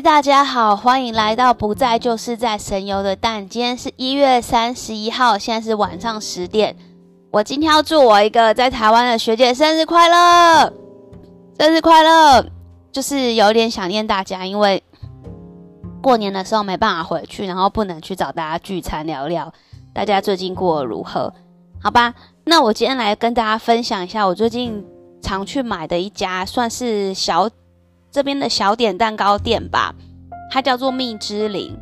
大家好，欢迎来到不在就是在神游的蛋。今天是一月三十一号，现在是晚上十点。我今天要祝我一个在台湾的学姐生日快乐，生日快乐！就是有点想念大家，因为过年的时候没办法回去，然后不能去找大家聚餐聊聊，大家最近过得如何？好吧，那我今天来跟大家分享一下我最近常去买的一家，算是小。这边的小点蛋糕店吧，它叫做蜜之灵。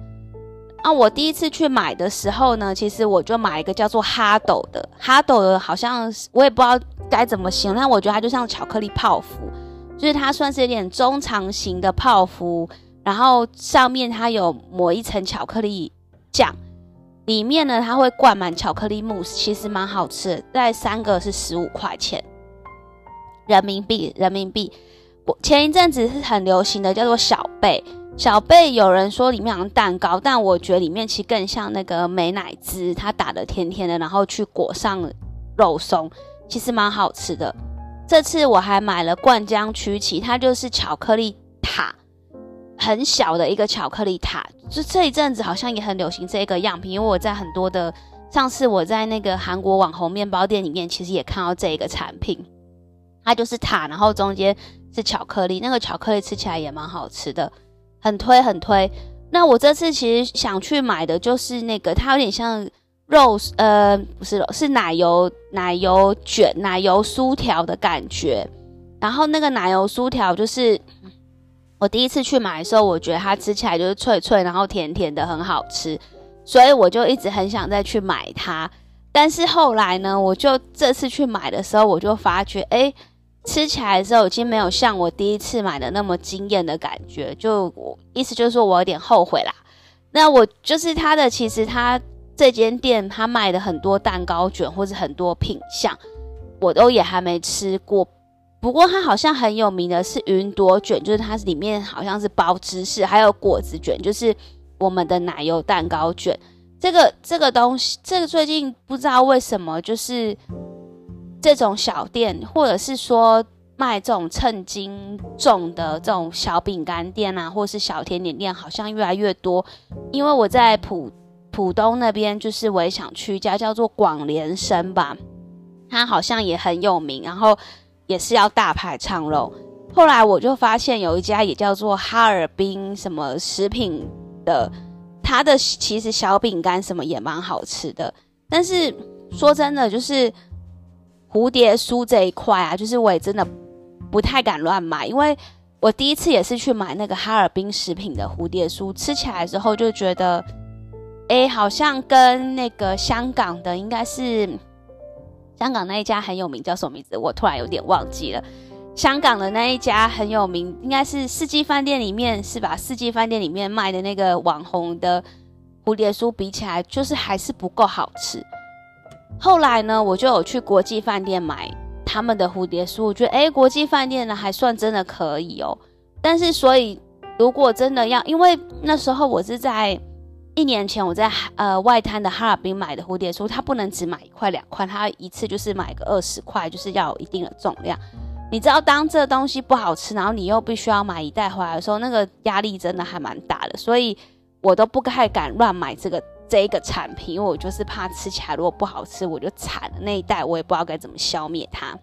啊，我第一次去买的时候呢，其实我就买一个叫做哈斗的，哈斗的好像我也不知道该怎么形容，但我觉得它就像巧克力泡芙，就是它算是有点中长型的泡芙，然后上面它有抹一层巧克力酱，里面呢它会灌满巧克力慕斯，其实蛮好吃的。在三个是十五块钱人民币，人民币。前一阵子是很流行的，叫做小贝。小贝有人说里面像蛋糕，但我觉得里面其实更像那个美乃滋，它打的甜甜的，然后去裹上肉松，其实蛮好吃的。这次我还买了灌浆曲奇，它就是巧克力塔，很小的一个巧克力塔。就这一阵子好像也很流行这个样品，因为我在很多的上次我在那个韩国网红面包店里面，其实也看到这个产品，它就是塔，然后中间。是巧克力，那个巧克力吃起来也蛮好吃的，很推很推。那我这次其实想去买的就是那个，它有点像肉，呃，不是肉，是奶油奶油卷、奶油酥条的感觉。然后那个奶油酥条就是我第一次去买的时候，我觉得它吃起来就是脆脆，然后甜甜的，很好吃，所以我就一直很想再去买它。但是后来呢，我就这次去买的时候，我就发觉，哎。吃起来的时候已经没有像我第一次买的那么惊艳的感觉，就我意思就是说我有点后悔啦。那我就是他的，其实他这间店他卖的很多蛋糕卷或者很多品相，我都也还没吃过。不过它好像很有名的是云朵卷，就是它里面好像是包芝士，还有果子卷，就是我们的奶油蛋糕卷。这个这个东西，这个最近不知道为什么就是。这种小店，或者是说卖这种称斤重的这种小饼干店啊，或是小甜点店，好像越来越多。因为我在浦浦东那边，就是我也想去一家叫做广联生吧，它好像也很有名，然后也是要大排长龙。后来我就发现有一家也叫做哈尔滨什么食品的，它的其实小饼干什么也蛮好吃的。但是说真的，就是。蝴蝶酥这一块啊，就是我也真的不太敢乱买，因为我第一次也是去买那个哈尔滨食品的蝴蝶酥，吃起来之后就觉得，哎，好像跟那个香港的应该是香港那一家很有名，叫什么名字？我突然有点忘记了。香港的那一家很有名，应该是四季饭店里面是吧？四季饭店里面卖的那个网红的蝴蝶酥比起来，就是还是不够好吃。后来呢，我就有去国际饭店买他们的蝴蝶酥，我觉得哎，国际饭店的还算真的可以哦。但是，所以如果真的要，因为那时候我是在一年前我在呃外滩的哈尔滨买的蝴蝶酥，它不能只买一块两块，它一次就是买个二十块，就是要有一定的重量。你知道，当这东西不好吃，然后你又必须要买一袋回来的时候，那个压力真的还蛮大的，所以我都不太敢乱买这个。这一个产品，因为我就是怕吃起来如果不好吃，我就惨了。那一袋我也不知道该怎么消灭它。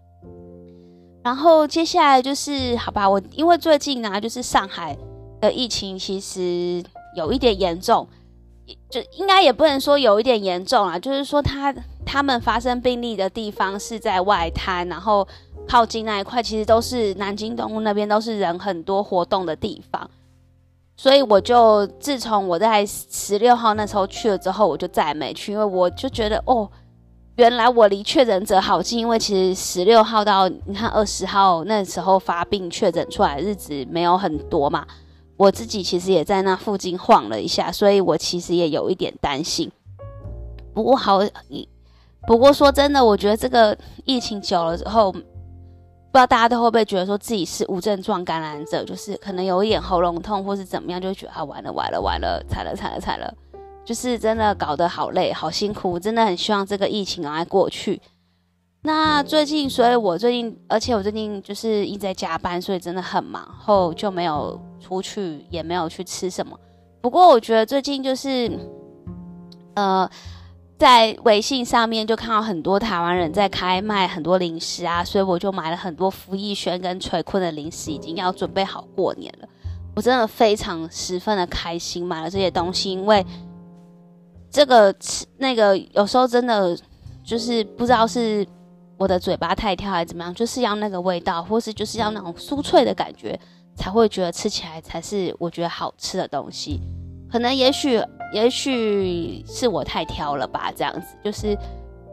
然后接下来就是好吧，我因为最近呢，就是上海的疫情其实有一点严重，就应该也不能说有一点严重啊，就是说他他们发生病例的地方是在外滩，然后靠近那一块其实都是南京东路那边都是人很多活动的地方。所以我就自从我在十六号那时候去了之后，我就再也没去，因为我就觉得哦，原来我离确诊者好近。因为其实十六号到你看二十号那时候发病确诊出来日子没有很多嘛，我自己其实也在那附近晃了一下，所以我其实也有一点担心。不过好，不过说真的，我觉得这个疫情久了之后。不知道大家都会不会觉得说自己是无症状感染者，就是可能有一点喉咙痛或是怎么样，就觉得啊完了完了完了，惨了惨了惨了，就是真的搞得好累好辛苦，真的很希望这个疫情赶快过去。那最近，所以我最近，而且我最近就是一直在加班，所以真的很忙，后就没有出去，也没有去吃什么。不过我觉得最近就是，呃，在微信上面就看到很多台湾人在开卖很多零食啊，所以我就买了很多福义轩跟垂坤的零食，已经要准备好过年了。我真的非常十分的开心，买了这些东西，因为这个吃那个有时候真的就是不知道是。我的嘴巴太挑还是怎么样？就是要那个味道，或是就是要那种酥脆的感觉，才会觉得吃起来才是我觉得好吃的东西。可能也许也许是我太挑了吧，这样子就是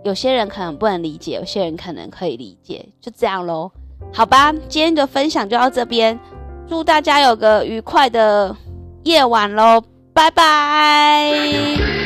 有些人可能不能理解，有些人可能可以理解，就这样喽。好吧，今天的分享就到这边，祝大家有个愉快的夜晚喽，拜拜。